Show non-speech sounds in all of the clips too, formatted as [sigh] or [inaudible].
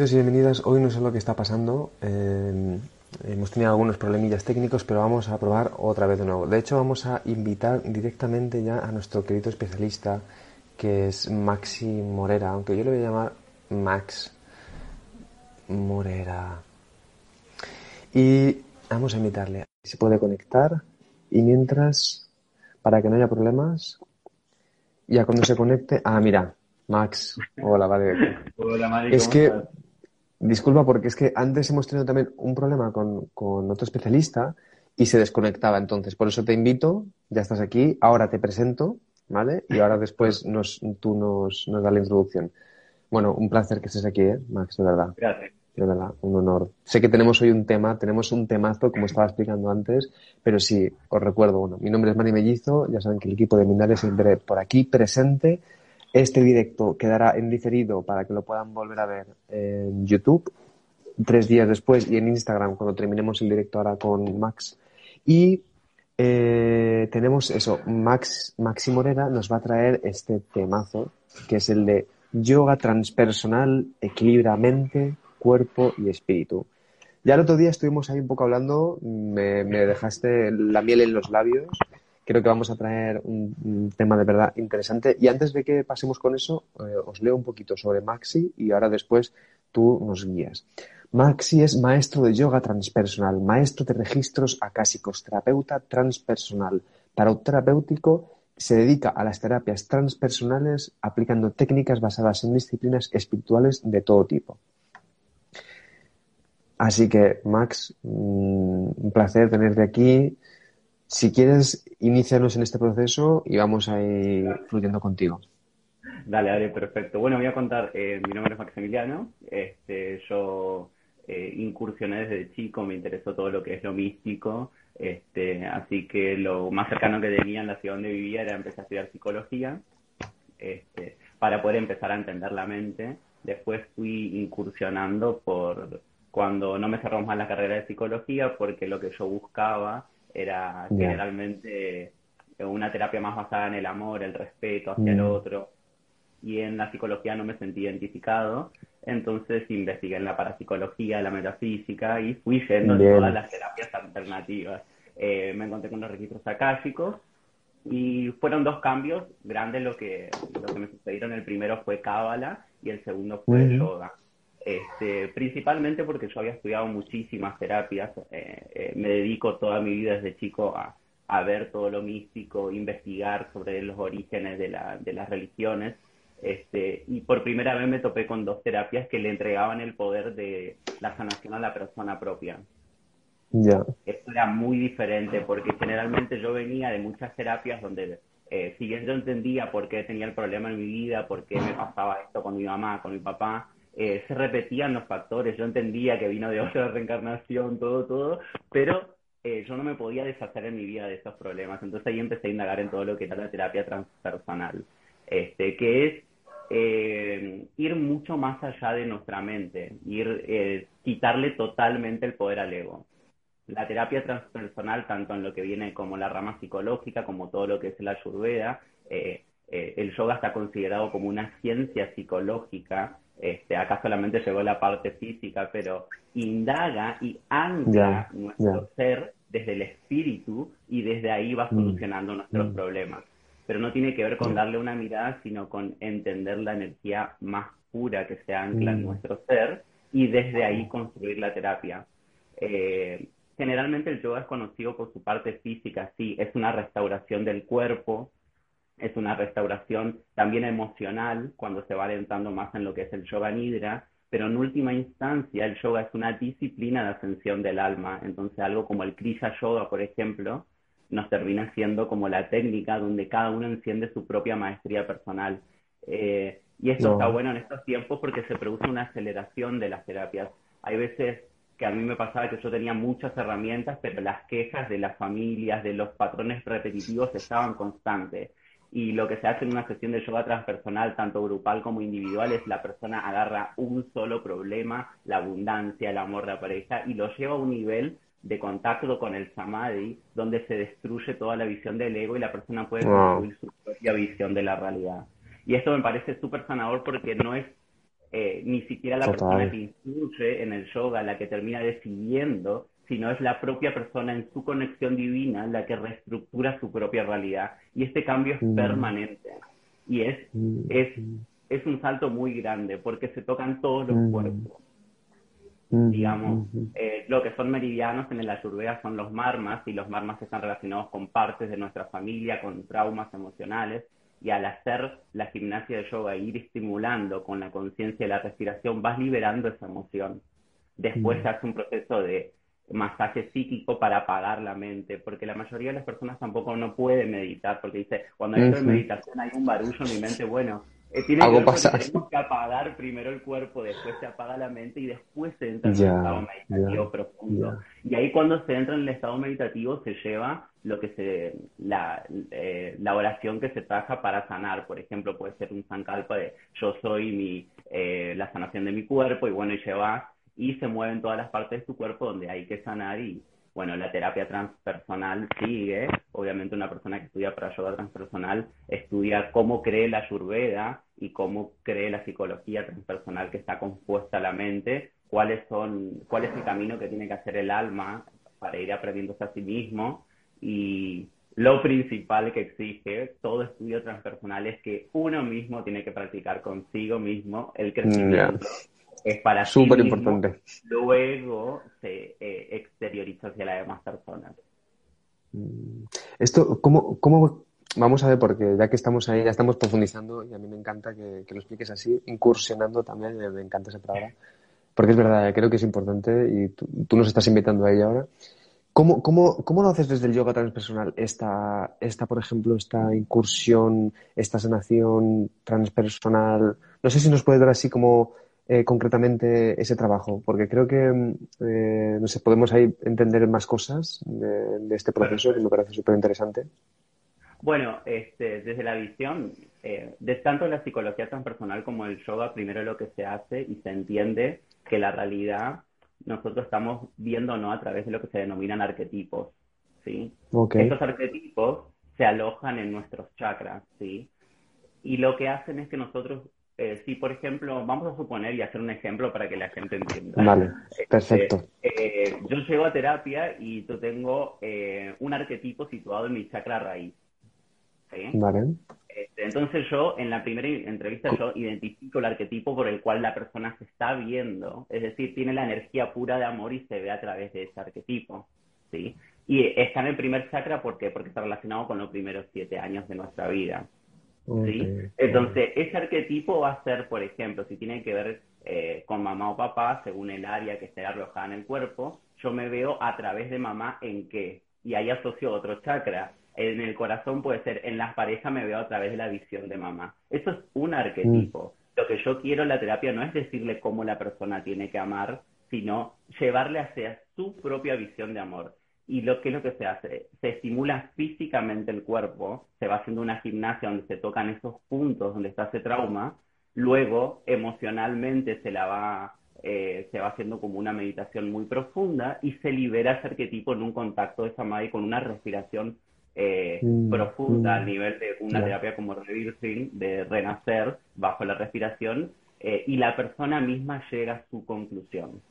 Bienvenidos y bienvenidas. Hoy no sé lo que está pasando. eh, hemos tenido algunos problemillas técnicos, pero vamos a probar otra vez de nuevo. De hecho, vamos a invitar directamente ya a nuestro querido especialista, que es Maxi Morera, aunque yo le voy a llamar Max Morera. Y vamos a invitarle. Se puede conectar y mientras, para que no haya problemas, ya cuando se conecte. Ah, mira, Max. Hola, vale. Hola, Mari, Es ¿cómo que, estás? Disculpa, porque es que antes hemos tenido también un problema con, con otro especialista y se desconectaba. Entonces, por eso te invito, ya estás aquí, ahora te presento, ¿vale? Y ahora después nos, tú nos, nos das la introducción. Bueno, un placer que estés aquí, ¿eh, Max? De verdad, Gracias. de verdad, un honor. Sé que tenemos hoy un tema, tenemos un temazo, como estaba explicando antes, pero sí, os recuerdo, bueno, mi nombre es Mari Mellizo, ya saben que el equipo de Mindares siempre por aquí presente. Este directo quedará en diferido para que lo puedan volver a ver en YouTube tres días después y en Instagram cuando terminemos el directo ahora con Max. Y eh, tenemos eso, Max, Maxi Morera nos va a traer este temazo, que es el de yoga transpersonal, equilibra mente, cuerpo y espíritu. Ya el otro día estuvimos ahí un poco hablando, me, me dejaste la miel en los labios. Creo que vamos a traer un, tema de verdad interesante. Y antes de que pasemos con eso, eh, os leo un poquito sobre Maxi y ahora después tú nos guías. Maxi es maestro de yoga transpersonal, maestro de registros acásicos, terapeuta transpersonal, tarot terapéutico, se dedica a las terapias transpersonales aplicando técnicas basadas en disciplinas espirituales de todo tipo. Así que, Max, mm, un placer tenerte aquí. Si quieres, inícianos en este proceso y vamos a ir fluyendo contigo. Dale, dale, perfecto. Bueno, voy a contar, eh, mi nombre es Maximiliano, este, yo eh, incursioné desde chico, me interesó todo lo que es lo místico, este, así que lo más cercano que tenía en la ciudad donde vivía era empezar a estudiar psicología, este, para poder empezar a entender la mente. Después fui incursionando por cuando no me cerró más la carrera de psicología, porque lo que yo buscaba era generalmente una terapia más basada en el amor, el respeto hacia el Mm. otro, y en la psicología no me sentí identificado, entonces investigué en la parapsicología, la metafísica y fui yendo Bien. en todas las terapias alternativas. Eh, me encontré con los registros akáshicos y fueron dos cambios grandes lo que, lo que me sucedieron. El primero fue Cábala y el segundo fue yoga. Este, principalmente porque yo había estudiado muchísimas terapias, eh, eh, me dedico toda mi vida desde chico a, a ver todo lo místico, investigar sobre los orígenes de, la, de las religiones, este, y por primera vez me topé con dos terapias que le entregaban el poder de la sanación a la persona propia. Ya, Esto era muy diferente porque generalmente yo venía de muchas terapias donde, eh, si bien yo entendía por qué tenía el problema en mi vida, por qué me pasaba esto con mi mamá, con mi papá, eh, se repetían los factores, yo entendía que vino de otra [laughs] reencarnación, todo, todo, pero eh, yo no me podía deshacer en mi vida de esos problemas. Entonces ahí empecé a indagar en todo lo que era la terapia transpersonal, este, que es eh, ir mucho más allá de nuestra mente, ir eh, quitarle totalmente el poder al ego. La terapia transpersonal, tanto en lo que viene como la rama psicológica, como todo lo que es la ayurveda, eh, eh, el yoga está considerado como una ciencia psicológica. Este, acá solamente llegó la parte física, pero indaga y ancla nuestro ser desde el espíritu y desde ahí va Mm, solucionando nuestros mm. problemas. Pero no tiene que ver con darle una mirada, sino con entender la energía más pura que se ancla en Mm. nuestro ser y desde ahí construir la terapia. Eh, generalmente el yoga es conocido por su parte física, sí, es una restauración del cuerpo, es una restauración también emocional cuando se va adentrando más en lo que es el yoga nidra, pero en última instancia el yoga es una disciplina de ascensión del alma, entonces algo como el Kriya Yoga, por ejemplo, nos termina siendo como la técnica donde cada uno enciende su propia maestría personal. Eh, y esto No. está bueno en estos tiempos porque se produce una aceleración de las terapias hay veces que a mí me pasaba que yo tenía muchas herramientas, pero las quejas de las familias, de los patrones repetitivos estaban constantes. Y lo que se hace en una sesión de yoga transpersonal, tanto grupal como individual, es la persona agarra un solo problema, la abundancia, el amor de la pareja, y lo lleva a un nivel de contacto con el samadhi, donde se destruye toda la visión del ego y la persona puede Wow. construir su propia visión de la realidad. Y esto me parece súper sanador porque no es eh, ni siquiera la Total. persona que influye en el yoga la que termina decidiendo, sino es la propia persona en su conexión divina la que reestructura su propia realidad. Y este cambio es Mm. permanente. Y es, Mm, es, es un salto muy grande porque se tocan todos los Mm. cuerpos digamos, eh, lo que son meridianos en el Ayurveda son los marmas y los marmas están relacionados con partes de nuestra familia, con traumas emocionales y al hacer la gimnasia de yoga ir estimulando con la conciencia de la respiración vas liberando esa emoción. Después se hace un proceso de masaje psíquico para apagar la mente, porque la mayoría de las personas tampoco no puede meditar, porque dice, cuando entro en meditación hay un barullo en mi mente, bueno, eh, tiene Algo que pasa. tenemos que apagar primero el cuerpo, después se apaga la mente y después se entra en un estado meditativo profundo. Y ahí cuando se entra en el estado meditativo se lleva lo que se, la, eh, la oración que se trabaja para sanar. Por ejemplo, puede ser un sankalpa de yo soy mi, eh, la sanación de mi cuerpo y bueno, y llevas y se mueven todas las partes de tu cuerpo donde hay que sanar y bueno, la terapia transpersonal sigue. Obviamente una persona que estudia para yoga transpersonal estudia cómo cree la ayurveda y cómo cree la psicología transpersonal que está compuesta la mente, cuáles son, cuál es el camino que tiene que hacer el alma para ir aprendiéndose a sí mismo y lo principal que exige todo estudio transpersonal es que uno mismo tiene que practicar consigo mismo el crecimiento. Es para Súper importante. luego se eh, exterioriza hacia las demás personas. Mm. Esto, ¿cómo, cómo, vamos a ver, porque ya que estamos ahí, ya estamos profundizando y a mí me encanta que, que lo expliques así, incursionando también, me, me encanta esa palabra, porque es verdad, creo que es importante y tú, tú nos estás invitando a ella ahora. ¿Cómo, cómo, ¿Cómo lo haces desde el yoga transpersonal? Esta, esta, por ejemplo, esta incursión, esta sanación transpersonal. No sé si nos puedes dar así como eh, concretamente ese trabajo, porque creo que, eh, no sé, podemos ahí entender más cosas de, de este proceso que me parece súper interesante. Bueno, este, desde la visión, eh, de tanto la psicología transpersonal como el yoga, primero lo que se hace y se entiende que la realidad nosotros estamos viendo no a través de lo que se denominan arquetipos, ¿sí? Estos arquetipos se alojan en nuestros chakras, ¿sí? Y lo que hacen es que nosotros, eh, si por ejemplo, vamos a suponer y hacer un ejemplo para que la gente entienda. Vale, perfecto. Eh, yo llego a terapia y yo tengo eh, un arquetipo situado en mi chakra raíz. ¿sí? Vale. Este, entonces yo en la primera entrevista yo identifico el arquetipo por el cual la persona se está viendo, es decir, tiene la energía pura de amor y se ve a través de ese arquetipo, ¿sí? Y está en el primer chakra ¿por qué? porque está relacionado con los primeros siete años de nuestra vida. ¿Sí? Entonces, ese arquetipo va a ser, por ejemplo, si tiene que ver eh, con mamá o papá, según el área que esté alojada en el cuerpo, yo me veo a través de mamá en qué, y ahí asocio otro chakra. En el corazón puede ser, en las parejas me veo a través de la visión de mamá. Eso es un arquetipo. Lo que yo quiero en la terapia no es decirle cómo la persona tiene que amar, sino llevarle hacia su propia visión de amor. Y lo que es lo que se hace, se estimula físicamente el cuerpo, se va haciendo una gimnasia donde se tocan esos puntos donde está ese trauma, luego emocionalmente se la va, eh, se va haciendo como una meditación muy profunda y se libera ese arquetipo en un contacto de samadhi con una respiración eh, Mm, profunda mm. al nivel de una terapia como rebirthing, de renacer bajo la respiración, eh, y la persona misma llega a su conclusión.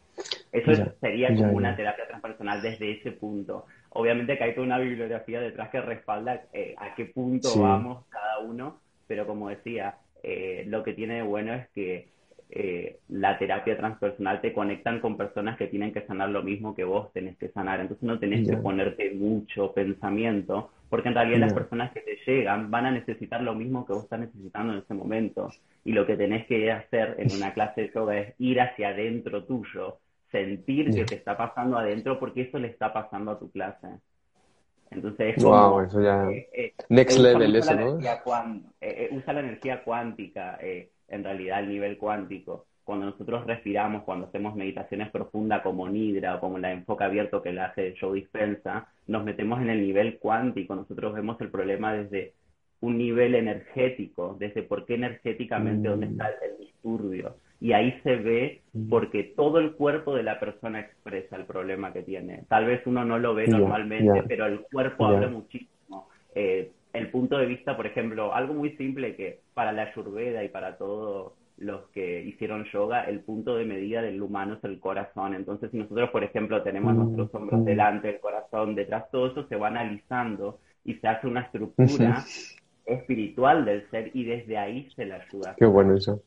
Eso Ya, sería ya, como ya. una terapia transpersonal desde ese punto. Obviamente que hay toda una bibliografía detrás que respalda eh, a qué punto Sí. vamos cada uno, pero como decía, eh, lo que tiene de bueno es que eh, la terapia transpersonal te conectan con personas que tienen que sanar lo mismo que vos tenés que sanar. Entonces no tenés que ponerte mucho pensamiento, porque en realidad las personas que te llegan van a necesitar lo mismo que vos estás necesitando en ese momento. Y lo que tenés que hacer en una clase de yoga es ir hacia adentro tuyo, sentir Ya. que te está pasando adentro porque eso le está pasando a tu clase. Entonces es Wow, como... eso ya. eh, eh, Next level eso, ¿no? eh, usa la energía cuántica, en realidad, el nivel cuántico. cuando nosotros respiramos, cuando hacemos meditaciones profundas como Nidra o como la enfoque abierto que la hace Joe Dispensa, nos metemos en el nivel cuántico, nosotros vemos el problema desde un nivel energético, desde por qué energéticamente, dónde Mm. está el disturbio. Se ve porque todo el cuerpo de la persona expresa el problema que tiene. Tal vez uno no lo ve normalmente, pero el cuerpo habla muchísimo. Eh, el punto de vista, por ejemplo, algo muy simple que para la Ayurveda y para todos los que hicieron yoga, el punto de medida del humano es el corazón. Entonces, si nosotros, por ejemplo, tenemos Mm, nuestros hombros mm. delante, el corazón detrás, todo eso se va analizando y se hace una estructura [laughs] espiritual del ser y desde ahí se le ayuda. Qué bueno eso.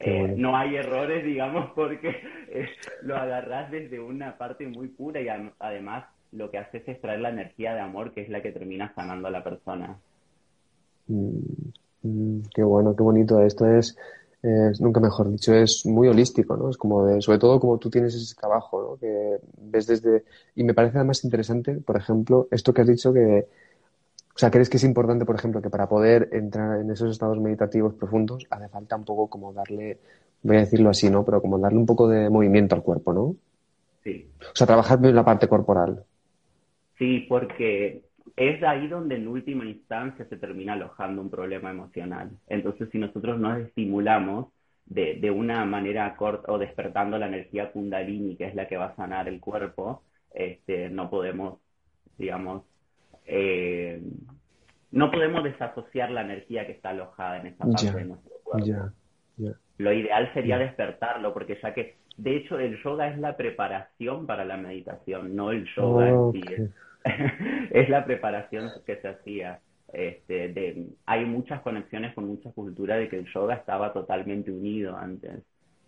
Eh, no hay errores, digamos, [laughs] porque eh, lo agarrás desde una parte muy pura y además lo que haces es traer la energía de amor que es la que termina sanando a la persona. Mm, mm, qué bueno, qué bonito. Esto es, es, nunca mejor dicho, es muy holístico, ¿no? Es como de, sobre todo como tú tienes ese trabajo, ¿no? Que ves desde, y me parece además interesante, por ejemplo, esto que has dicho que, o sea, crees que es importante, por ejemplo, que para poder entrar en esos estados meditativos profundos hace falta un poco como darle, voy a decirlo así, ¿no? Pero como darle un poco de movimiento al cuerpo, ¿no? Sí. O sea, trabajar bien la parte corporal. Sí, porque es ahí donde en última instancia se termina alojando un problema emocional. Entonces, si nosotros nos estimulamos de, de una manera corta o despertando la energía kundalini, que es la que va a sanar el cuerpo, este, no podemos, digamos, eh, no podemos desasociar la energía que está alojada en esa parte de nuestro cuerpo. Lo ideal sería despertarlo, porque ya que, de hecho, el yoga es la preparación para la meditación, no el yoga en sí. [laughs] Es la preparación que se hacía. Este, de, hay muchas conexiones con muchas culturas de que el yoga estaba totalmente unido antes.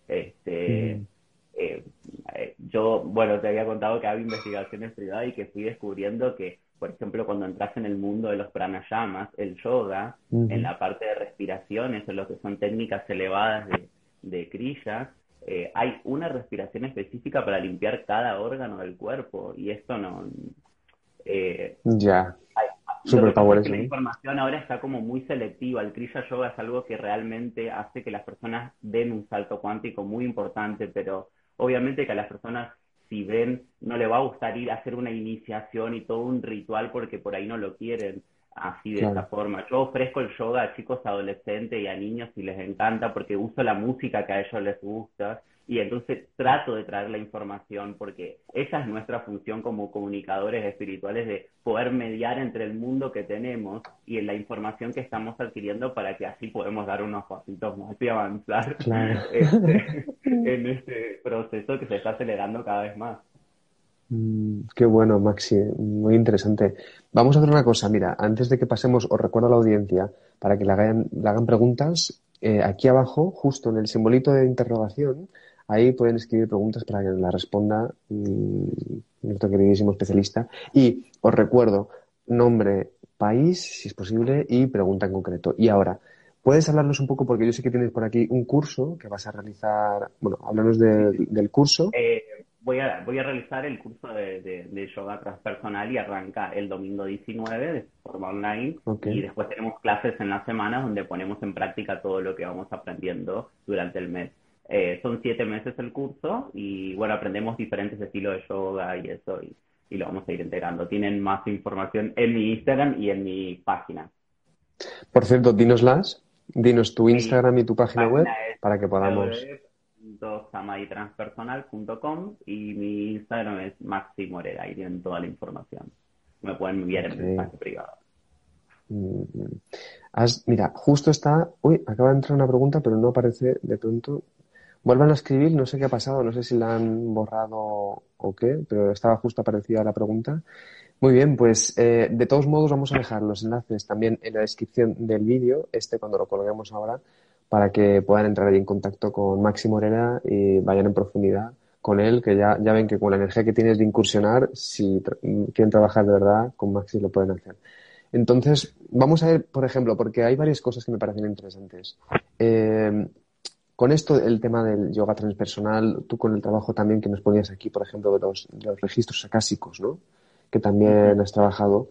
Este, Mm. eh, eh, yo, bueno, te había contado que había investigaciones privadas y que fui descubriendo que, por ejemplo, cuando entras en el mundo de los pranayamas, el yoga, Ujú. en la parte de respiraciones, en lo que son técnicas elevadas de, de kriyas, eh, hay una respiración específica para limpiar cada órgano del cuerpo y esto no... eh, Ya. hay- Super es que la información ahora está como muy selectiva. El Kriya Yoga es algo que realmente hace que las personas den un salto cuántico muy importante, pero obviamente que a las personas, si ven, no le va a gustar ir a hacer una iniciación y todo un ritual porque por ahí no lo quieren así de Claro. esa forma. Yo ofrezco el yoga a chicos adolescentes y a niños si les encanta porque uso la música que a ellos les gusta y entonces trato de traer la información porque esa es nuestra función como comunicadores espirituales de poder mediar entre el mundo que tenemos y en la información que estamos adquiriendo para que así podemos dar unos pasitos más y avanzar [laughs] Claro. [laughs] este, en este proceso que se está acelerando cada vez más. Mm, Qué bueno, Maxi, muy interesante. Vamos a hacer una cosa, mira, antes de que pasemos, os recuerdo a la audiencia para que le hagan, le hagan preguntas. eh, aquí abajo, justo en el simbolito de interrogación, ahí pueden escribir preguntas para que la responda nuestro queridísimo especialista. Y os recuerdo, nombre, país, si es posible, y pregunta en concreto. Y ahora, ¿puedes hablarnos un poco, porque yo sé que tienes por aquí un curso que vas a realizar, bueno, háblanos del- del curso. Eh, voy a, voy a realizar el curso de, de, de yoga transpersonal y arranca el domingo 19 de forma online y después tenemos clases en la semana donde ponemos en práctica todo lo que vamos aprendiendo durante el mes. Eh, son siete meses el curso y bueno, aprendemos diferentes estilos de yoga y eso y, y lo vamos a ir integrando. Tienen más información en mi Instagram y en mi página. Por cierto, dinoslas, dinos tu Instagram y tu página web página para que podamos. www.samaditranspersonal.com y mi Instagram es Maxi Morera, ahí tienen toda la información. Me pueden enviar Ok. en mensaje privado. Mm, has- mira, justo está. Uy, acaba de entrar una pregunta, pero no aparece de pronto. Vuelvan a escribir, no sé qué ha pasado, no sé si la han borrado o qué, pero estaba justo aparecida la pregunta. Muy bien, pues eh, de todos modos vamos a dejar los enlaces también en la descripción del vídeo, este cuando lo colguemos ahora, para que puedan entrar ahí en contacto con Maxi Morera y vayan en profundidad con él, que ya, ya ven que con la energía que tienes de incursionar, si quieren trabajar de verdad, con Maxi lo pueden hacer. Entonces, vamos a ver, por ejemplo, porque hay varias cosas que me parecen interesantes. Eh, con esto, el tema del yoga transpersonal, tú con el trabajo también que nos ponías aquí, por ejemplo, de los, de los registros acásicos, ¿no? Que también has trabajado.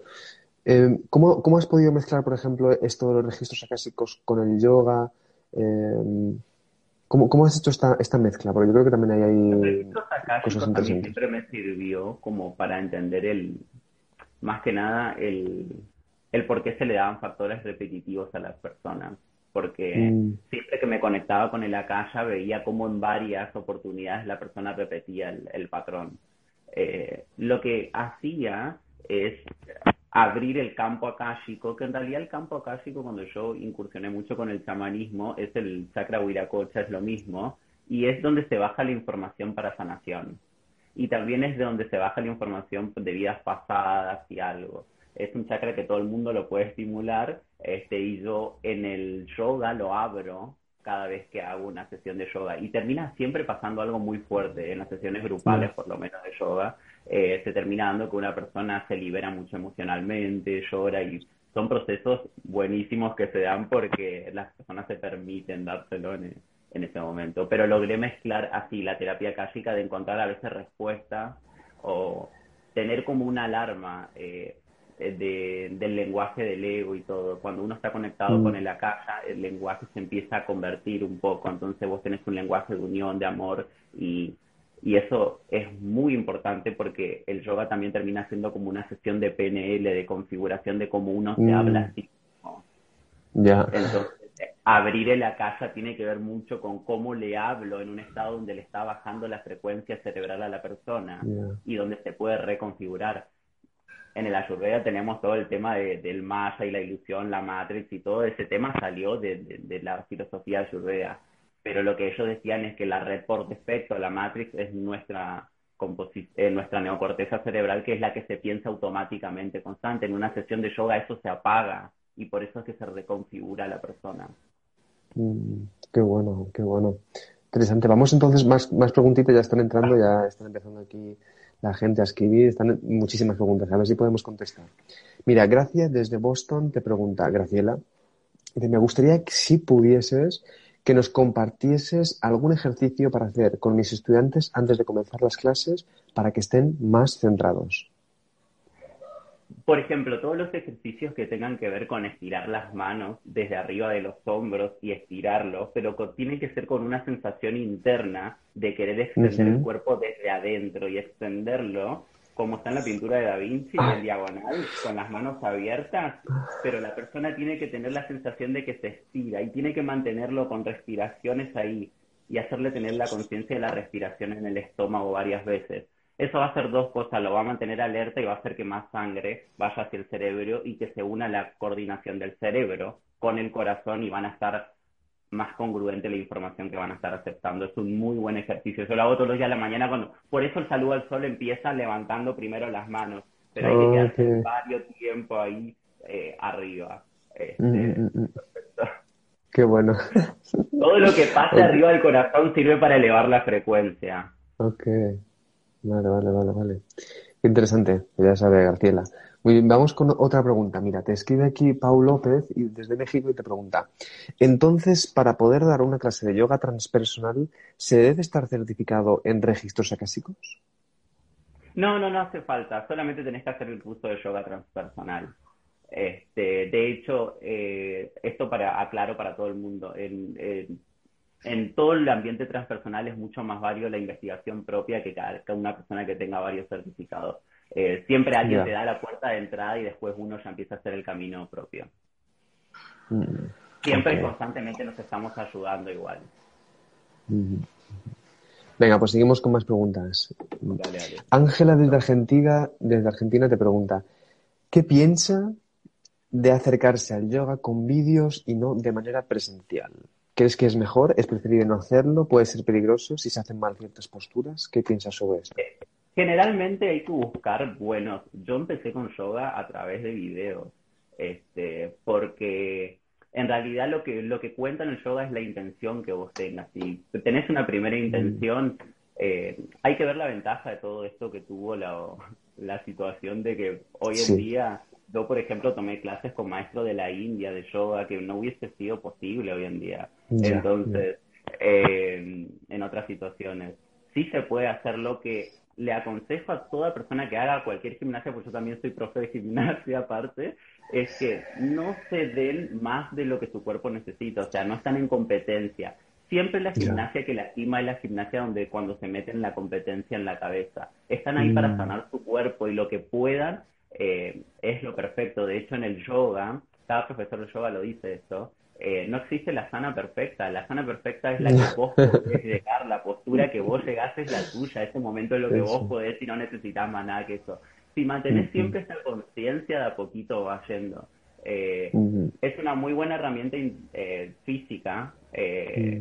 Eh, ¿cómo, cómo has podido mezclar, por ejemplo, esto de los registros acásicos con el yoga? Eh, ¿Cómo, cómo has hecho esta, esta mezcla? Porque yo creo que también hay, hay cosas interesantes. siempre me sirvió como para entender el, más que nada, el, el por qué se le daban factores repetitivos a las personas. Porque Mm. siempre que me conectaba con el akasha veía cómo en varias oportunidades la persona repetía el, el patrón. Eh, lo que hacía es abrir el campo akáshico, que en realidad el campo akáshico, cuando yo incursioné mucho con el chamanismo, es el chakra huiracocha, es lo mismo, y es donde se baja la información para sanación. Y también es de donde se baja la información de vidas pasadas y algo. Es un chakra que todo el mundo lo puede estimular, este, y yo en el yoga lo abro cada vez que hago una sesión de yoga. Y termina siempre pasando algo muy fuerte en las sesiones grupales, por lo menos de yoga. eh, se termina dando que una persona se libera mucho emocionalmente, llora y son procesos buenísimos que se dan porque las personas se permiten dárselo en, en ese momento. Pero logré mezclar así la terapia clásica de encontrar a veces respuestas o tener como una alarma eh, de, del lenguaje del ego y todo. Cuando uno está conectado Mm. con el akasha, el lenguaje se empieza a convertir un poco. Entonces vos tenés un lenguaje de unión, de amor y, y eso es muy importante porque el yoga también termina siendo como una sesión de PNL, de configuración de cómo uno se Mm. habla a sí mismo. Entonces, eh, abrir el akasha tiene que ver mucho con cómo le hablo en un estado donde le está bajando la frecuencia cerebral a la persona Ya. y donde se puede reconfigurar. En el Ayurveda tenemos todo el tema de- del Maya y la ilusión, la Matrix y todo ese tema salió de, la filosofía Ayurveda. Pero lo que ellos decían es que la red por defecto, la Matrix, es nuestra, eh, nuestra neocorteza cerebral, que es la que se piensa automáticamente, constante. En una sesión de yoga eso se apaga y por eso es que se reconfigura la persona. Mm, qué bueno, qué bueno. Interesante. Vamos entonces, más, más preguntitas ya están entrando, ya están empezando aquí la gente a escribir, están muchísimas preguntas, a ver si podemos contestar. Mira, Gracia desde Boston te pregunta, Graciela, me gustaría que si pudieses que nos compartieses algún ejercicio para hacer con mis estudiantes antes de comenzar las clases para que estén más centrados. Por ejemplo, todos los ejercicios que tengan que ver con estirar las manos desde arriba de los hombros y estirarlos, pero co- tienen que ser con una sensación interna de querer extender el cuerpo desde adentro y extenderlo, como está en la pintura de Da Vinci, en diagonal, con las manos abiertas, pero la persona tiene que tener la sensación de que se estira y tiene que mantenerlo con respiraciones ahí y hacerle tener la conciencia de la respiración en el estómago varias veces. Eso va a hacer dos cosas, lo va a mantener alerta y va a hacer que más sangre vaya hacia el cerebro y que se una la coordinación del cerebro con el corazón y van a estar más congruente la información que van a estar aceptando. Es un muy buen ejercicio. Yo lo hago todos los días a la mañana. Cuando... Por eso el saludo al sol empieza levantando primero las manos, pero hay que quedarse Ok. varios tiempo ahí eh, arriba. Este, Mm, mm, mm. Qué bueno. Todo lo que pase [laughs] arriba del corazón sirve para elevar la frecuencia. Ok. Vale, vale, vale, vale. Qué interesante, ya sabe Garciela. Muy bien, vamos con otra pregunta. Mira, te escribe aquí Pau López y desde México y te pregunta, entonces, para poder dar una clase de yoga transpersonal, ¿se debe estar certificado en registros acásicos? No, no, no hace falta. Solamente tenés que hacer el curso de yoga transpersonal. Este, de hecho, eh, esto para aclaro para todo el mundo. En, en todo el ambiente transpersonal es mucho más válido la investigación propia que cada, una persona que tenga varios certificados. Eh, siempre alguien te da la puerta de entrada y después uno ya empieza a hacer el camino propio. Mm, Siempre y Ok. constantemente nos estamos ayudando igual. mm. Venga, pues seguimos con más preguntas. Ángela desde Argentina, desde Argentina te pregunta, ¿qué piensa de acercarse al yoga con vídeos y no de manera presencial? ¿Crees que es mejor? ¿Es preferible no hacerlo? ¿Puede ser peligroso si se hacen mal ciertas posturas? ¿Qué piensas sobre esto? Generalmente hay que buscar buenos. Yo empecé con yoga a través de videos, este, porque en realidad lo que lo que cuenta en el yoga es la intención que vos tengas. Si tenés una primera intención, eh, hay que ver la ventaja de todo esto que tuvo la, la situación de que hoy en Sí. día, yo por ejemplo tomé clases con maestros de la India de yoga que no hubiese sido posible hoy en día. Entonces, eh, en otras situaciones, sí se puede hacer lo que le aconsejo a toda persona que haga cualquier gimnasia, porque yo también soy profe de gimnasia aparte, es que no se den más de lo que su cuerpo necesita, o sea, no están en competencia. Siempre la gimnasia que lastima es la gimnasia donde cuando se meten en la competencia en la cabeza. Están ahí para Mm. sanar su cuerpo y lo que puedan eh, es lo perfecto. De hecho, en el yoga, cada profesor de yoga lo dice esto, eh, no existe la sana perfecta. La sana perfecta es la que [laughs] vos podés llegar, la postura que vos llegás es la tuya, ese momento es lo que Eso. vos podés y no necesitas más nada que eso. Si mantenés siempre esa conciencia, de a poquito va yendo. Eh, es una muy buena herramienta eh, física. Mm.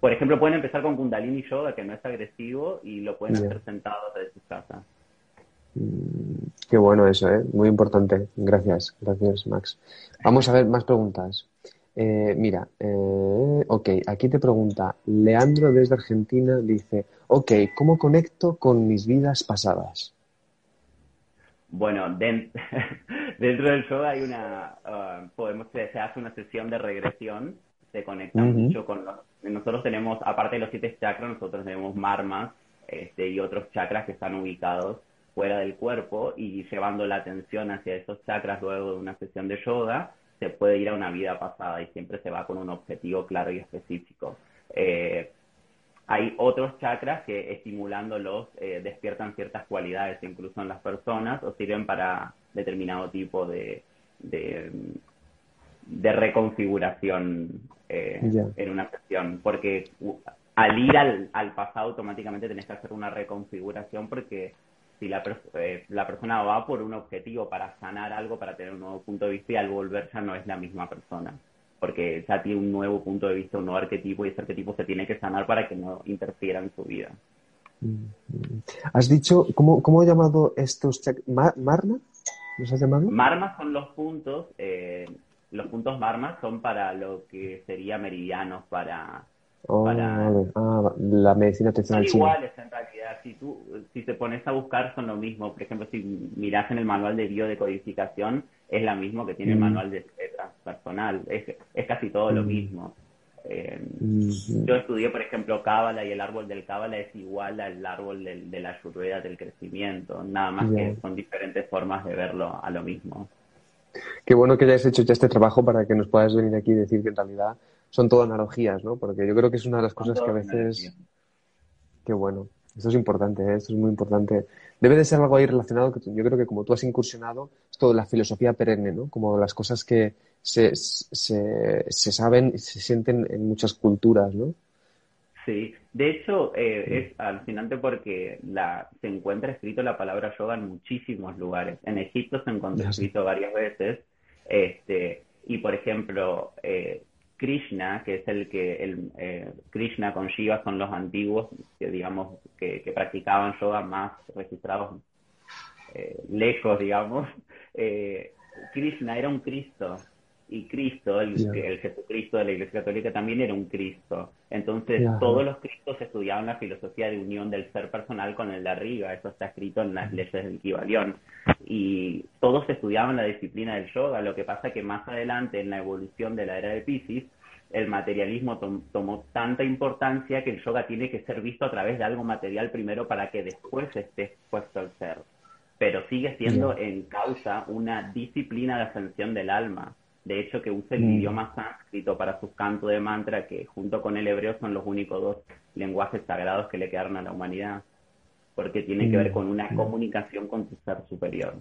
por ejemplo, pueden empezar con Kundalini Yoga, que no es agresivo, y lo pueden hacer sentados desde su casa. Qué bueno eso, ¿eh? Muy importante. Gracias, gracias, Max. Vamos a ver más preguntas. Eh, mira, eh, ok, aquí te pregunta Leandro desde Argentina, dice, ok, ¿cómo conecto con mis vidas pasadas? Bueno, den- [laughs] dentro del yoga hay una, ah, podemos, se, se hace una sesión de regresión, se conecta mucho con los, nosotros tenemos, aparte de los siete chakras, nosotros tenemos marmas, este, y otros chakras que están ubicados fuera del cuerpo y llevando la atención hacia esos chakras luego de una sesión de yoga, se puede ir a una vida pasada y siempre se va con un objetivo claro y específico. Eh, hay otros chakras que estimulándolos eh, despiertan ciertas cualidades incluso en las personas o sirven para determinado tipo de, de, de reconfiguración eh, en una sesión. Porque al ir al, al pasado automáticamente tenés que hacer una reconfiguración porque si la, eh, la persona va por un objetivo para sanar algo, para tener un nuevo punto de vista y al volver ya no es la misma persona porque ya tiene un nuevo punto de vista, un nuevo arquetipo y ese arquetipo se tiene que sanar para que no interfiera en su vida. Mm, Has dicho, ¿cómo, cómo he llamado estos Ma- ¿Marna? ¿Los has llamado? Marmas son los puntos, eh, los puntos marmas son para lo que sería meridianos, para... Oh, para-. Ah, la medicina Son tradicional china. iguales en realidad, si tú, si te pones a buscar son lo mismo, por ejemplo, si miras en el manual de biodecodificación, es la mismo que tiene el Mm. manual de transpersonal, es, es casi todo lo Mm. mismo. Eh, Mm, Yo estudié, por ejemplo, Cábala y el árbol del Cábala es igual al árbol del- de la ayurveda del crecimiento, nada más Ya. que son diferentes formas de verlo a lo mismo. Qué bueno que hayas hecho ya este trabajo para que nos puedas venir aquí y decir que en realidad son todo analogías, ¿no? Porque yo creo que es una de las cosas que a veces... Qué bueno. Esto es importante, ¿eh? Esto es muy importante. Debe de ser algo ahí relacionado, que yo creo que como tú has incursionado, es toda la filosofía perenne, ¿no? Como las cosas que se, se, se saben y se sienten en muchas culturas, ¿no? Sí, de hecho eh, es alucinante porque la, se encuentra escrito la palabra yoga en muchísimos lugares. En Egipto se sé. escrito varias veces, este, y por ejemplo eh, Krishna, que es el que el eh, Krishna con Shiva son los antiguos que digamos que, que practicaban yoga más registrados eh, lejos, digamos. Eh, Krishna era un Cristo y Cristo, el, Jesucristo de la Iglesia Católica también era un Cristo. Entonces todos los Cristos estudiaban la filosofía de unión del ser personal con el de arriba. Eso está escrito en las leyes del Kybalión. Y todos estudiaban la disciplina del yoga. Lo que pasa que más adelante en la evolución de la era de Pisces el materialismo tom- tomó tanta importancia que el yoga tiene que ser visto a través de algo material primero para que después esté expuesto al ser. Pero sigue siendo en causa una disciplina de ascensión del alma. De hecho, que usa el idioma sánscrito para sus cantos de mantra, que junto con el hebreo son los únicos dos lenguajes sagrados que le quedaron a la humanidad. Porque tiene que ver con una Mm. comunicación con tu ser superior.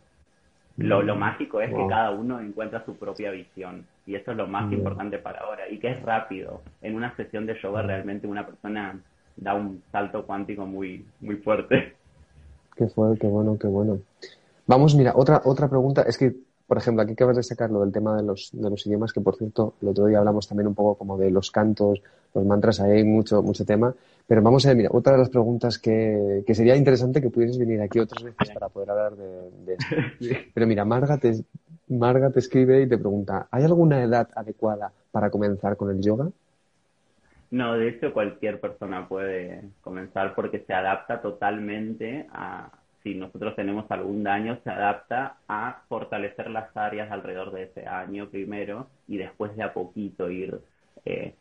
Lo, lo mágico es que cada uno encuentra su propia visión y eso es lo más Mm. importante para ahora y que es rápido. En una sesión de yoga realmente una persona da un salto cuántico muy muy fuerte. Qué fue, qué bueno, qué bueno. Vamos, mira, otra, otra pregunta. Es que, por ejemplo, aquí acabas de sacar lo del tema de los, de los idiomas, que por cierto, el otro día hablamos también un poco como de los cantos, los mantras, ahí hay mucho, mucho tema. Pero vamos a ver, mira, otra de las preguntas que, que sería interesante que pudieses venir aquí otras veces para poder hablar de, de esto. [laughs] Pero mira, Marga te, Marga te escribe y te pregunta, ¿hay alguna edad adecuada para comenzar con el yoga? No, de hecho cualquier persona puede comenzar porque se adapta totalmente a, si nosotros tenemos algún daño, se adapta a fortalecer las áreas alrededor de ese año primero y después de a poquito ir eh,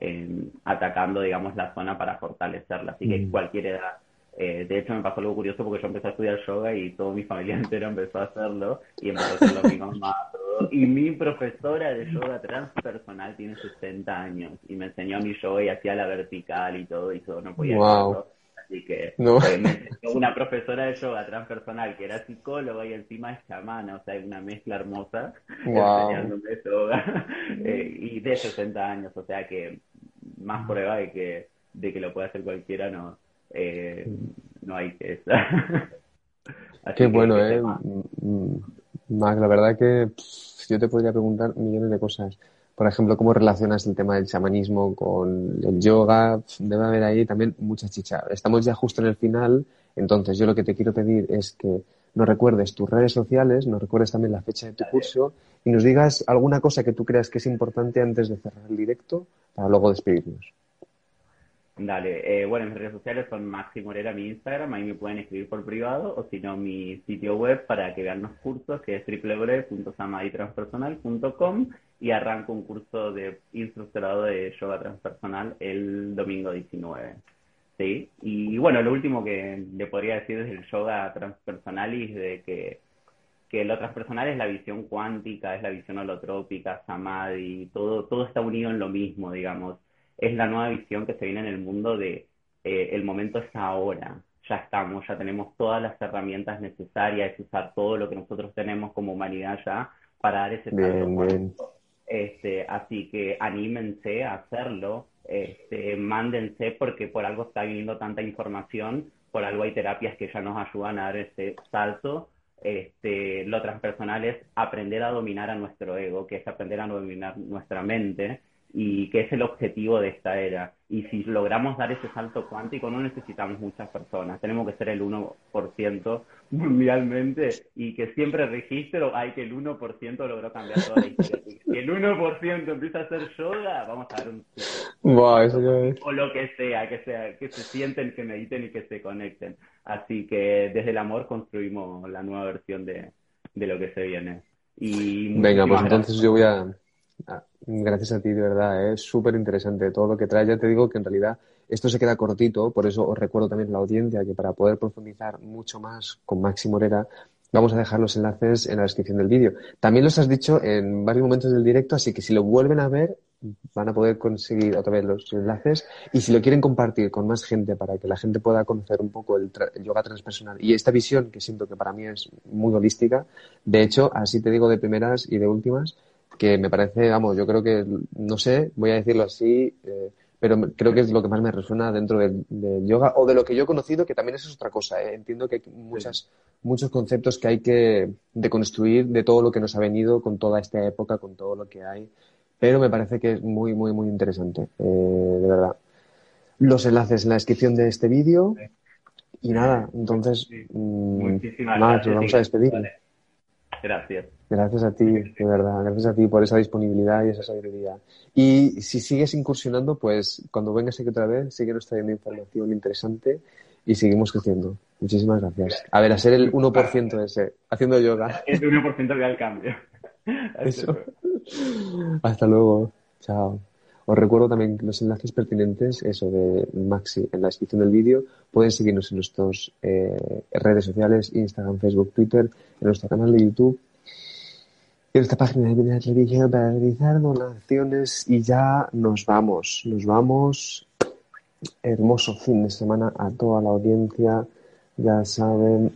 en- atacando, digamos, la zona para fortalecerla. Así que Mm. cualquier edad. Eh, de hecho, me pasó algo curioso porque yo empecé a estudiar yoga y toda mi familia [laughs] entera empezó a hacerlo y empezó a hacerlo mi [laughs] mamá, todo. Y mi profesora de yoga transpersonal tiene 60 años y me enseñó a mi yoga y hacía la vertical y todo y todo, no podía Wow. hacerlo. Así que No. me enseñó una profesora de yoga transpersonal que era psicóloga y encima es chamana, o sea, hay una mezcla hermosa Wow. enseñándome yoga eh, y de 60 años, o sea que más prueba de que, de que lo puede hacer cualquiera no, eh, no hay que estar. [laughs] Qué que, bueno, que ¿eh? sepa. Mm, Mac, la verdad que pff, yo te podría preguntar millones de cosas. Por ejemplo, ¿cómo relacionas el tema del chamanismo con el yoga? Debe haber ahí también mucha chicha. Estamos ya justo en el final, entonces yo lo que te quiero pedir es que nos recuerdes tus redes sociales, nos recuerdes también la fecha de tu curso y nos digas alguna cosa que tú creas que es importante antes de cerrar el directo para luego despedirnos. Dale, eh, bueno, mis redes sociales son Maxi Morera, mi Instagram, ahí me pueden escribir por privado, o si no, mi sitio web para que vean los cursos, que es www.samaditranspersonal.com y arranco un curso de instructorado de yoga transpersonal el domingo 19. ¿Sí? Y bueno, lo último que le podría decir desde el yoga transpersonal es de que, que lo transpersonal es la visión cuántica, es la visión holotrópica, samadhi, todo, todo está unido en lo mismo, digamos es la nueva visión que se viene en el mundo de eh, el momento es ahora, ya estamos, ya tenemos todas las herramientas necesarias, es usar todo lo que nosotros tenemos como humanidad ya para dar ese salto Bien, bien. Este, así que anímense a hacerlo, este, mándense porque por algo está viniendo tanta información, por algo hay terapias que ya nos ayudan a dar ese salto. Este, lo transpersonal es aprender a dominar a nuestro ego, que es aprender a dominar nuestra mente y que es el objetivo de esta era. Y si logramos dar ese salto cuántico, no necesitamos muchas personas, tenemos que ser el 1% mundialmente y que siempre registro hay que el 1% logró cambiar toda la historia. Si el 1% empieza a hacer yoga, vamos a dar un Wow, eso ya es. o lo que sea, que sea, que se sienten, que mediten y que se conecten. Así que desde el amor construimos la nueva versión de, de lo que se viene. Y Venga, pues entonces yo voy a... a- Gracias a ti, de verdad, ¿eh? es súper interesante todo lo que traes. Ya te digo que en realidad esto se queda cortito, por eso os recuerdo también la audiencia que para poder profundizar mucho más con Maxi Morera, vamos a dejar los enlaces en la descripción del vídeo. También los has dicho en varios momentos del directo, así que si lo vuelven a ver, van a poder conseguir otra vez los enlaces. Y si lo quieren compartir con más gente para que la gente pueda conocer un poco el, tra- el yoga transpersonal y esta visión que siento que para mí es muy holística, de hecho, así te digo de primeras y de últimas, que me parece, vamos, yo creo que, no sé, voy a decirlo así, eh, pero creo que es lo que más me resuena dentro del, del yoga o de lo que yo he conocido, que también eso es otra cosa. ¿eh? Entiendo que hay muchas, muchos conceptos que hay que deconstruir de todo lo que nos ha venido con toda esta época, con todo lo que hay, pero me parece que es muy, muy, muy interesante, eh, de verdad. Los enlaces en la descripción de este vídeo y nada, entonces, mm, Muchísimas nada, nos vamos a despedir. Vale. Gracias. Gracias a ti, [laughs] de verdad, gracias a ti por esa disponibilidad y esa sabiduría. Y si sigues incursionando, pues cuando vengas aquí otra vez, síguenos trayendo información interesante y seguimos creciendo. Muchísimas gracias. A ver, a ser el 1% ese, haciendo yoga. [laughs] Es 1% que al cambio. [laughs] Hasta Eso. Hasta luego. Chao. Os recuerdo también los enlaces pertinentes, eso de Maxi, en la descripción del vídeo. Pueden seguirnos en nuestras redes sociales, Instagram, Facebook, Twitter, en nuestro canal de YouTube. En nuestra página de Minas Religión para realizar donaciones. Y ya nos vamos. Nos vamos. Hermoso fin de semana a toda la audiencia. Ya saben,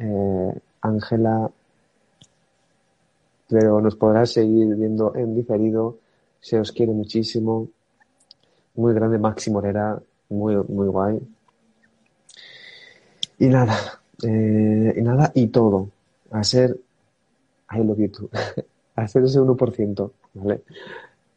eh, Ángela, pero nos podrás seguir viendo en diferido. Se os quiere muchísimo. Muy grande Maxi Morera, muy, muy guay. Y nada, eh, y nada, y todo. A ser, I love you too. [laughs] A ser ese 1%, ¿vale?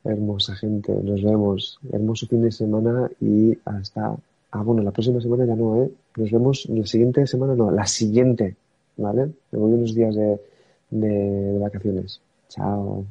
Hermosa gente, nos vemos. Hermoso fin de semana y hasta, ah, bueno, la próxima semana ya no, ¿eh? Nos vemos la siguiente semana, no, la siguiente, ¿vale? Me voy unos días de, de, de vacaciones. Chao.